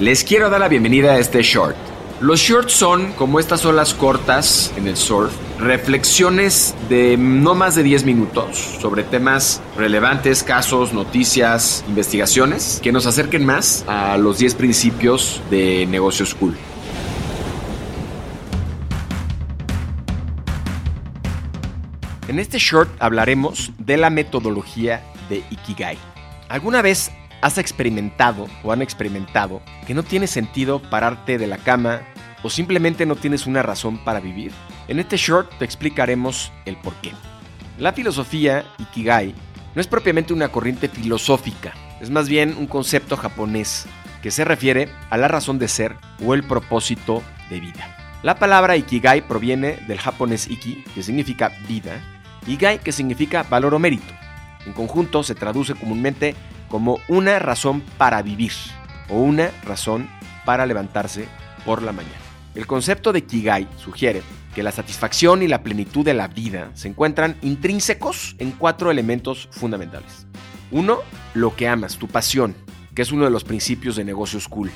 Les quiero dar la bienvenida a este short. Los shorts son, como estas olas cortas en el surf, reflexiones de no más de 10 minutos sobre temas relevantes, casos, noticias, investigaciones que nos acerquen más a los 10 principios de negocios cool. En este short hablaremos de la metodología de Ikigai. ¿Alguna vez has experimentado o han experimentado que no tiene sentido pararte de la cama o simplemente no tienes una razón para vivir? En este short te explicaremos el por qué. La filosofía Ikigai no es propiamente una corriente filosófica, es más bien un concepto japonés que se refiere a la razón de ser o el propósito de vida. La palabra Ikigai proviene del japonés Iki, que significa vida, y Gai, que significa valor o mérito. En conjunto se traduce comúnmente como una razón para vivir o una razón para levantarse por la mañana. El concepto de Kigai sugiere que la satisfacción y la plenitud de la vida se encuentran intrínsecos en cuatro elementos fundamentales. Uno, lo que amas, tu pasión, que es uno de los principios de negocios cool.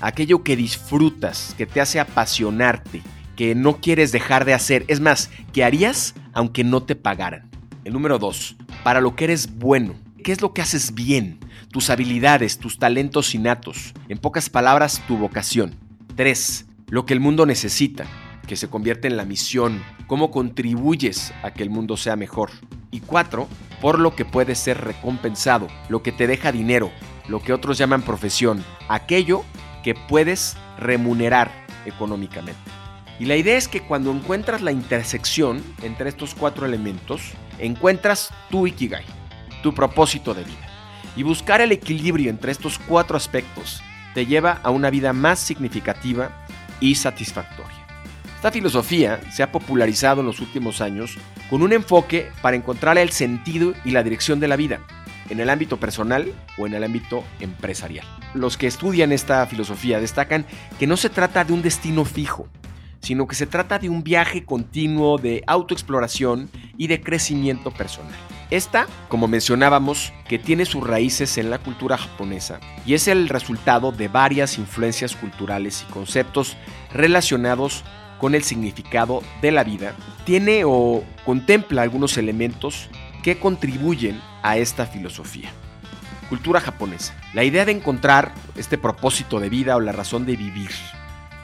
Aquello que disfrutas, que te hace apasionarte, que no quieres dejar de hacer, es más, que harías aunque no te pagaran. El número dos, para lo que eres bueno, ¿Qué es lo que haces bien? Tus habilidades, tus talentos innatos. En pocas palabras, tu vocación. 3. Lo que el mundo necesita, que se convierte en la misión. Cómo contribuyes a que el mundo sea mejor. Y 4. Por lo que puedes ser recompensado, lo que te deja dinero, lo que otros llaman profesión, aquello que puedes remunerar económicamente. Y la idea es que cuando encuentras la intersección entre estos cuatro elementos, encuentras tu Ikigai tu propósito de vida. Y buscar el equilibrio entre estos cuatro aspectos te lleva a una vida más significativa y satisfactoria. Esta filosofía se ha popularizado en los últimos años con un enfoque para encontrar el sentido y la dirección de la vida, en el ámbito personal o en el ámbito empresarial. Los que estudian esta filosofía destacan que no se trata de un destino fijo, sino que se trata de un viaje continuo de autoexploración y de crecimiento personal. Esta, como mencionábamos, que tiene sus raíces en la cultura japonesa y es el resultado de varias influencias culturales y conceptos relacionados con el significado de la vida, tiene o contempla algunos elementos que contribuyen a esta filosofía. Cultura japonesa. La idea de encontrar este propósito de vida o la razón de vivir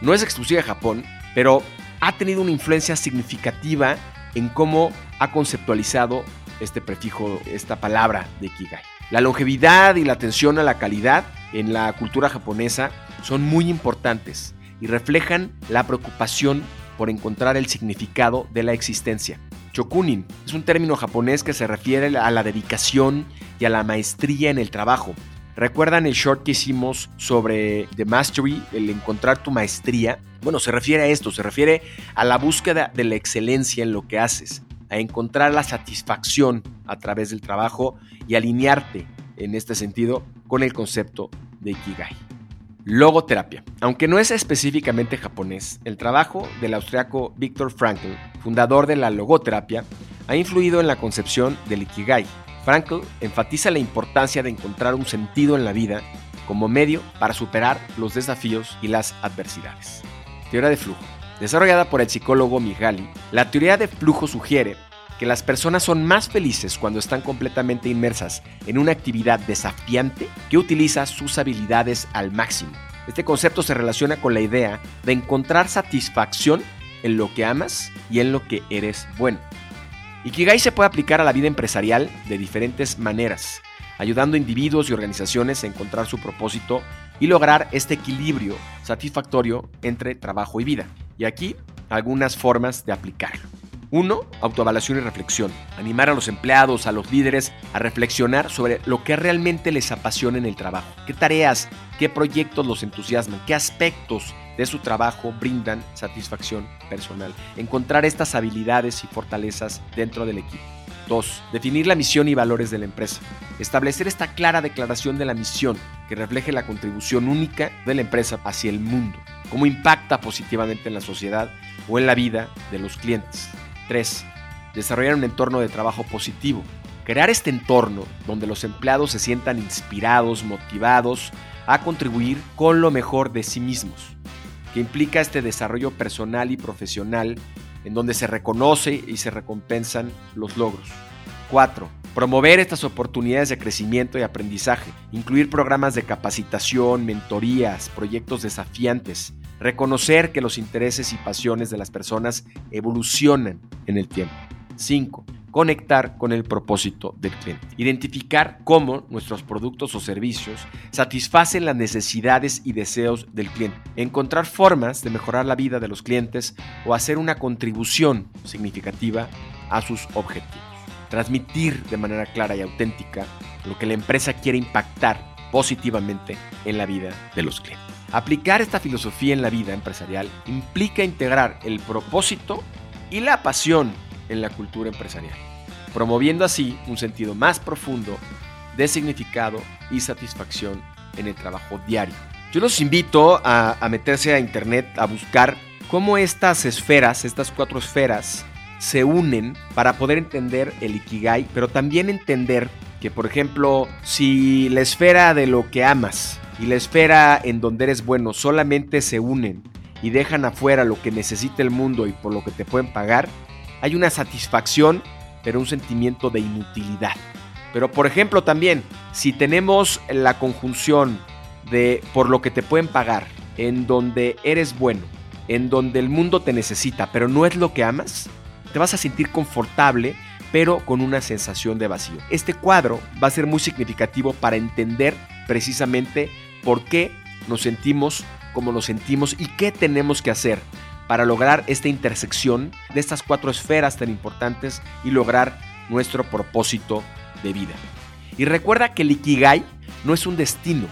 no es exclusiva de Japón, pero ha tenido una influencia significativa en cómo ha conceptualizado este prefijo, esta palabra de Kigai. La longevidad y la atención a la calidad en la cultura japonesa son muy importantes y reflejan la preocupación por encontrar el significado de la existencia. Chokunin es un término japonés que se refiere a la dedicación y a la maestría en el trabajo. ¿Recuerdan el short que hicimos sobre The Mastery, el encontrar tu maestría? Bueno, se refiere a esto, se refiere a la búsqueda de la excelencia en lo que haces, a encontrar la satisfacción a través del trabajo y alinearte en este sentido con el concepto de Ikigai. Logoterapia. Aunque no es específicamente japonés, el trabajo del austriaco Viktor Frankl, fundador de la logoterapia, ha influido en la concepción del Ikigai. Frankl enfatiza la importancia de encontrar un sentido en la vida como medio para superar los desafíos y las adversidades. Teoría de flujo. Desarrollada por el psicólogo Mihaly, la teoría de flujo sugiere que las personas son más felices cuando están completamente inmersas en una actividad desafiante que utiliza sus habilidades al máximo. Este concepto se relaciona con la idea de encontrar satisfacción en lo que amas y en lo que eres bueno. Ikigai se puede aplicar a la vida empresarial de diferentes maneras, ayudando a individuos y organizaciones a encontrar su propósito y lograr este equilibrio satisfactorio entre trabajo y vida. Y aquí algunas formas de aplicarlo. Uno, autoevaluación y reflexión. Animar a los empleados, a los líderes a reflexionar sobre lo que realmente les apasiona en el trabajo. ¿Qué tareas, qué proyectos los entusiasman? ¿Qué aspectos de su trabajo brindan satisfacción personal? Encontrar estas habilidades y fortalezas dentro del equipo. 2. Definir la misión y valores de la empresa. Establecer esta clara declaración de la misión que refleje la contribución única de la empresa hacia el mundo, cómo impacta positivamente en la sociedad o en la vida de los clientes. 3. Desarrollar un entorno de trabajo positivo. Crear este entorno donde los empleados se sientan inspirados, motivados a contribuir con lo mejor de sí mismos, que implica este desarrollo personal y profesional en donde se reconoce y se recompensan los logros. 4. Promover estas oportunidades de crecimiento y aprendizaje, incluir programas de capacitación, mentorías, proyectos desafiantes, reconocer que los intereses y pasiones de las personas evolucionan en el tiempo. 5 conectar con el propósito del cliente. Identificar cómo nuestros productos o servicios satisfacen las necesidades y deseos del cliente. Encontrar formas de mejorar la vida de los clientes o hacer una contribución significativa a sus objetivos. Transmitir de manera clara y auténtica lo que la empresa quiere impactar positivamente en la vida de los clientes. Aplicar esta filosofía en la vida empresarial implica integrar el propósito y la pasión en la cultura empresarial, promoviendo así un sentido más profundo de significado y satisfacción en el trabajo diario. Yo los invito a, meterse a internet a buscar cómo estas esferas, estas cuatro esferas, se unen para poder entender el Ikigai, pero también entender que, por ejemplo, si la esfera de lo que amas y la esfera en donde eres bueno solamente se unen y dejan afuera lo que necesita el mundo y por lo que te pueden pagar, hay una satisfacción, pero un sentimiento de inutilidad. Pero por ejemplo también, si tenemos la conjunción de por lo que te pueden pagar, en donde eres bueno, en donde el mundo te necesita, pero no es lo que amas, te vas a sentir confortable, pero con una sensación de vacío. Este cuadro va a ser muy significativo para entender precisamente por qué nos sentimos como nos sentimos y qué tenemos que hacer para lograr esta intersección de estas cuatro esferas tan importantes y lograr nuestro propósito de vida. Y recuerda que el Ikigai no es un destino,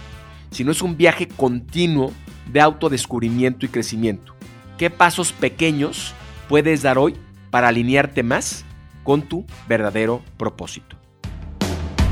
sino es un viaje continuo de autodescubrimiento y crecimiento. ¿Qué pasos pequeños puedes dar hoy para alinearte más con tu verdadero propósito?